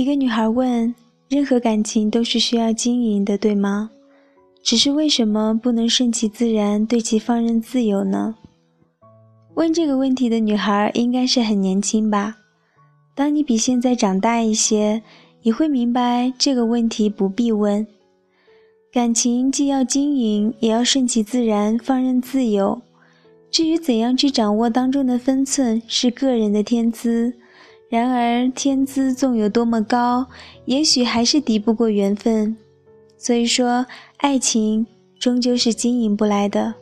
一个女孩问：“任何感情都是需要经营的，对吗？只是为什么不能顺其自然，对其放任自由呢？”问这个问题的女孩应该是很年轻吧？当你比现在长大一些，你会明白这个问题不必问。感情既要经营，也要顺其自然，放任自由。至于怎样去掌握当中的分寸，是个人的天资。然而，天资纵有多么高，也许还是敌不过缘分。所以说，爱情终究是经营不来的。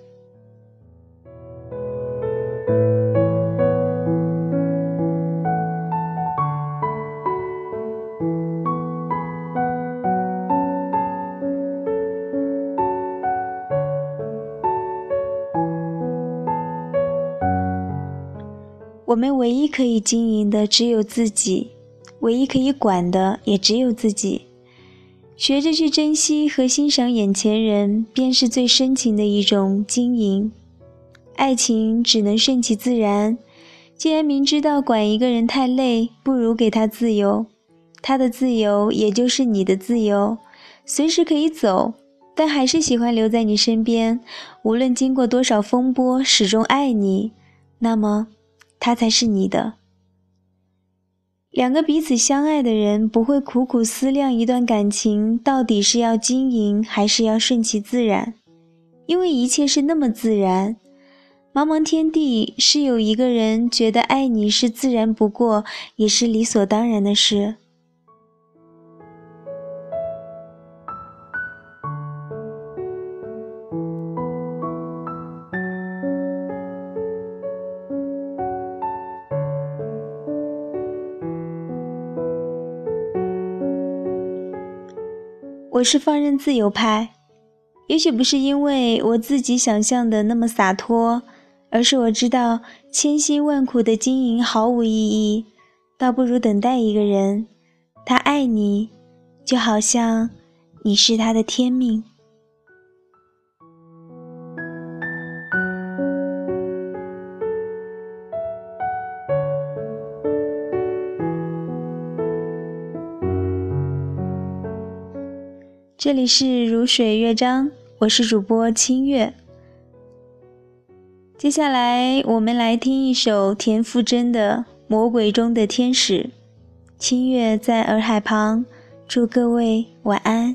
我们唯一可以经营的只有自己，唯一可以管的也只有自己。学着去珍惜和欣赏眼前人，便是最深情的一种经营。爱情只能顺其自然。既然明知道管一个人太累，不如给他自由。他的自由也就是你的自由，随时可以走，但还是喜欢留在你身边。无论经过多少风波，始终爱你。那么。他才是你的。两个彼此相爱的人不会苦苦思量一段感情到底是要经营还是要顺其自然，因为一切是那么自然。茫茫天地，是有一个人觉得爱你是自然不过，也是理所当然的事。我是放任自由派，也许不是因为我自己想象的那么洒脱，而是我知道千辛万苦的经营毫无意义，倒不如等待一个人，他爱你，就好像你是他的天命。这里是如水乐章，我是主播清月。接下来我们来听一首田馥甄的《魔鬼中的天使》，清月在洱海旁，祝各位晚安。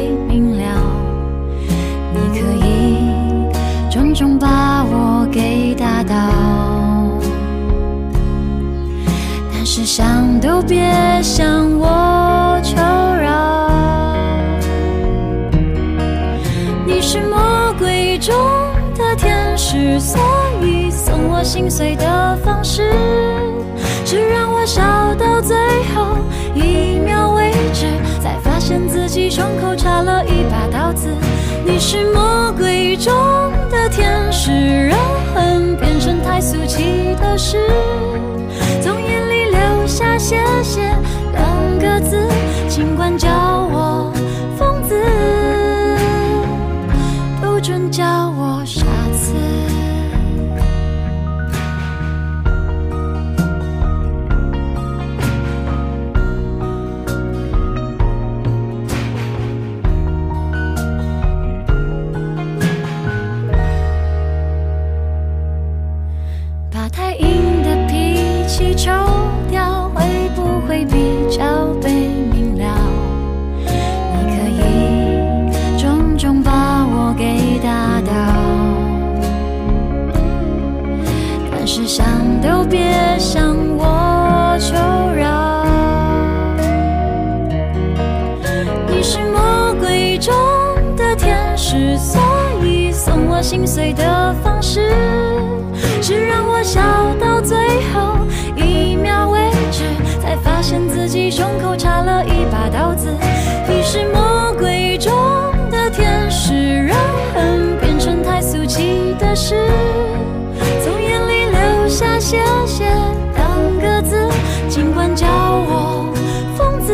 重重把我给打倒，但是想都别想我求饶。你是魔鬼中的天使，所以送我心碎的方式是让我笑到最后一秒为止，才发现自己胸口插了一把刀子。你是魔鬼中的天使，让恨变成太俗气的事，从眼里流下谢谢两个字，尽管叫之所以送我心碎的方式，是让我笑到最后一秒为止，才发现自己胸口插了一把刀子。你是魔鬼中的天使，让恨变成太俗气的事，从眼里流下谢谢两个字，尽管叫我疯子，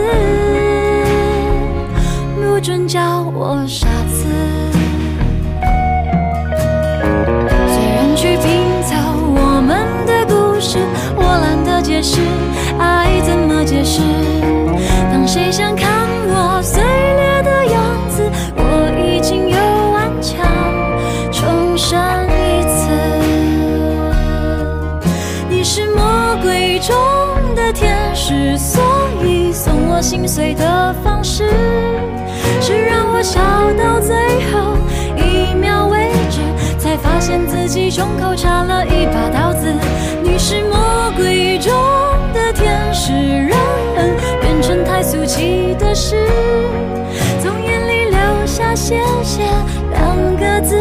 不准叫我傻天使所以送我心碎的方式是让我笑到最后一秒为止才发现自己胸口插了一把刀子你是魔鬼中的天使让恨变成太俗气的事从眼里流下谢谢两个字